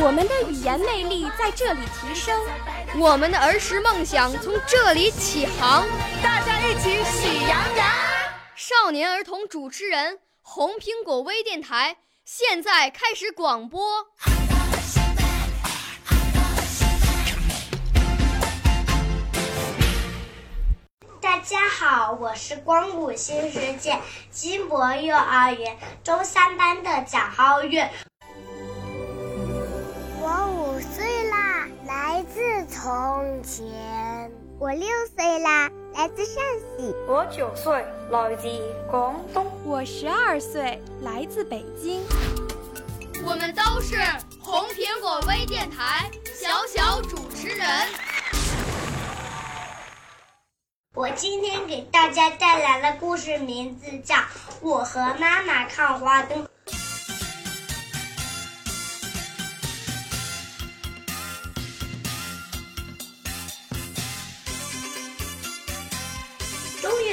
我们的语言魅力在这里提升，我们的儿时梦想从这里起航。大家一起喜羊羊。少年儿童主持人，红苹果微电台现在开始广播。大家好，我是光谷新世界金博幼儿园中三班的蒋浩月。从前。我六岁啦，来自陕西。我九岁，来自广东。我十二岁，来自北京。我们都是红苹果微电台小小主持人。我今天给大家带来的故事名字叫《我和妈妈看花灯》。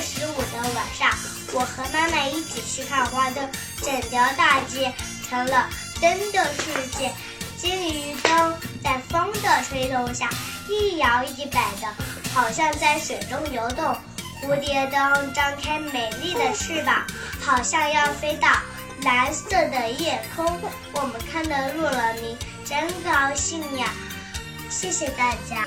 十五的晚上，我和妈妈一起去看花灯，整条大街成了灯的世界。金鱼灯在风的吹动下一摇一摆的，好像在水中游动。蝴蝶灯张开美丽的翅膀，好像要飞到蓝色的夜空。我们看得入了迷，真高兴呀！谢谢大家。